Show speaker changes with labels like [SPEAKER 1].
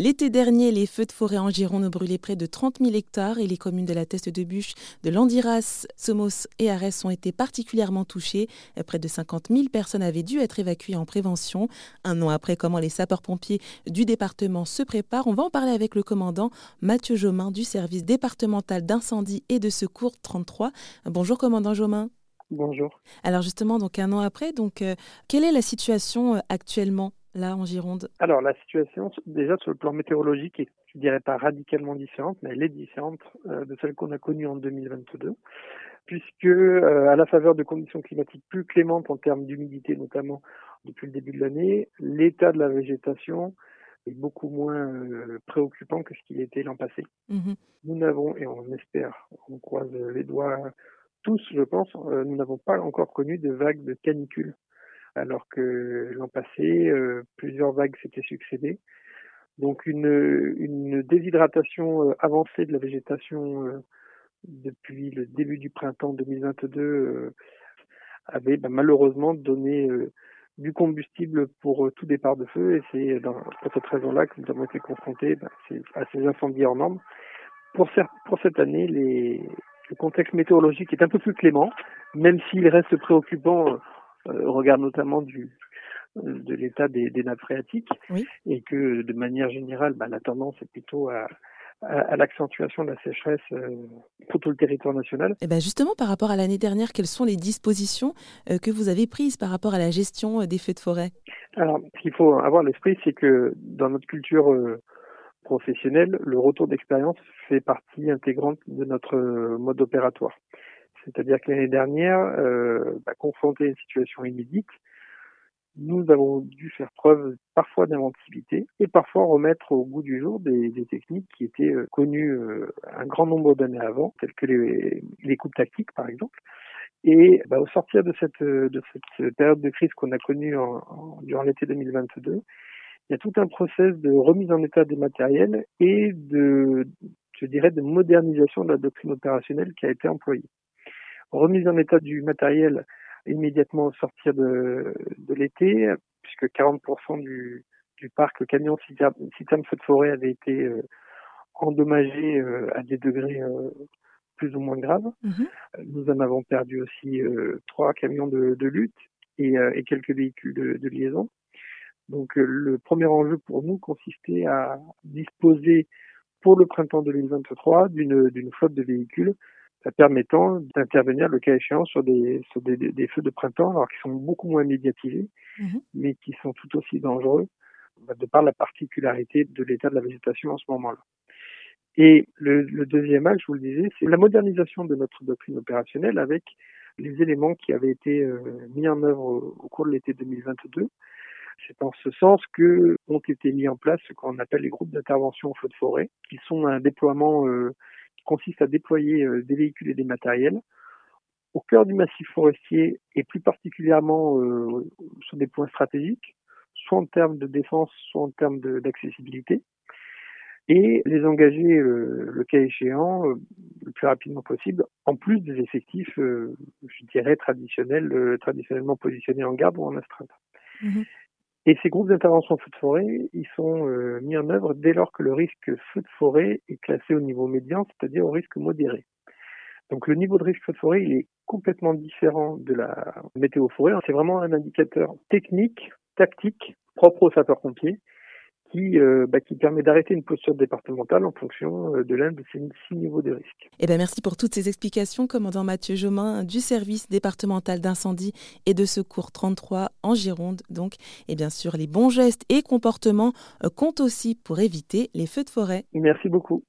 [SPEAKER 1] L'été dernier, les feux de forêt en Gironde ont brûlé près de 30 000 hectares et les communes de la Teste de Bûche, de Landiras, Somos et Arès ont été particulièrement touchées. Près de 50 000 personnes avaient dû être évacuées en prévention. Un an après, comment les sapeurs-pompiers du département se préparent On va en parler avec le commandant Mathieu Jomain du service départemental d'incendie et de secours 33. Bonjour commandant Jomain.
[SPEAKER 2] Bonjour.
[SPEAKER 1] Alors justement, donc un an après, donc euh, quelle est la situation euh, actuellement? Là en Gironde
[SPEAKER 2] Alors la situation, déjà sur le plan météorologique, est, je dirais pas radicalement différente, mais elle est différente euh, de celle qu'on a connue en 2022, puisque à la faveur de conditions climatiques plus clémentes en termes d'humidité notamment depuis le début de l'année, l'état de la végétation est beaucoup moins préoccupant que ce qu'il était l'an passé. Mmh nous n'avons, et on espère, on croise les doigts tous, je pense, euh, nous n'avons pas encore connu de vagues de canicule, alors que l'an passé, euh, plusieurs vagues s'étaient succédées. Donc une, déshydratation euh, avancée de la végétation depuis le début du printemps 2022 avait bah, malheureusement donné du combustible pour tout départ de feu et c'est pour cette raison-là que nous avons été confrontés bah, à ces incendies hors normes. Pour, cette année, le contexte météorologique est un peu plus clément, même s'il reste préoccupant euh, au regard notamment du, de l'état des, des, nappes phréatiques, et que de manière générale, bah, la tendance est plutôt à, à, l'accentuation de la sécheresse euh, pour tout le territoire national.
[SPEAKER 1] Et eh ben justement, par rapport à l'année dernière, quelles sont les dispositions euh, que vous avez prises par rapport à la gestion des feux de forêt?
[SPEAKER 2] Alors, ce qu'il faut avoir à l'esprit, c'est que dans notre culture professionnel, le retour d'expérience fait partie intégrante de notre euh, mode opératoire. C'est-à-dire que l'année dernière, euh, bah, confronté à une situation inédite, nous avons dû faire preuve parfois d'inventivité et parfois remettre au goût du jour des, techniques qui étaient euh, connues euh, un grand nombre d'années avant, telles que les, coupes tactiques par exemple. Et bah, au sortir de cette, cette période de crise qu'on a connue durant l'été 2022, il y a tout un process de remise en état des matériels et de, je dirais, de modernisation de la doctrine opérationnelle qui a été employée. Remise en état du matériel immédiatement au sortir de, de l'été, puisque 40% du, du parc camion citerne feu de forêt avait été euh, endommagé euh, à des degrés euh, plus ou moins graves. Mhm. Nous en avons perdu aussi trois camions de, de lutte et, et, quelques véhicules de, de liaison. Donc le premier enjeu pour nous consistait à disposer pour le printemps 2023 d'une d'une flotte de véhicules permettant d'intervenir le cas échéant sur des sur des, des, feux de printemps alors qui sont beaucoup moins médiatisés mhm. mais qui sont tout aussi dangereux bah, de par la particularité de l'état de la végétation en ce moment-là. Et le, le, deuxième axe, je vous le disais, c'est la modernisation de notre doctrine opérationnelle avec les éléments qui avaient été euh, mis en œuvre au cours de l'été 2022 c'est en ce sens que ont été mis en place ce qu'on appelle les groupes d'intervention au feu de forêt, qui sont un déploiement euh, consiste à déployer euh, des véhicules et des matériels au cœur du massif forestier et plus particulièrement euh, sur des points stratégiques, soit en termes de défense, soit en termes d'accessibilité, et les engager, le cas échéant, le plus rapidement possible, en plus des effectifs, je dirais, traditionnels, traditionnellement positionnés en garde ou en astreinte. Mmh et ces groupes d'intervention feu de forêt, ils sont euh, mis en œuvre dès lors que le risque feu de forêt est classé au niveau médian, c'est-à-dire au risque modéré. Donc le niveau de risque feu de forêt, il est complètement différent de la météo forêt. C'est vraiment un indicateur technique, tactique, propre aux sapeurs-pompiers, qui, euh, bah, qui permet d'arrêter une posture départementale en fonction euh, de l'un de ces six niveaux de risque.
[SPEAKER 1] Eh ben merci pour toutes ces explications, commandant Mathieu Jomain du service départemental d'incendie et de secours 33 en Gironde. Donc, et bien sûr, les bons gestes et comportements euh, comptent aussi pour éviter les feux de forêt.
[SPEAKER 2] Merci beaucoup.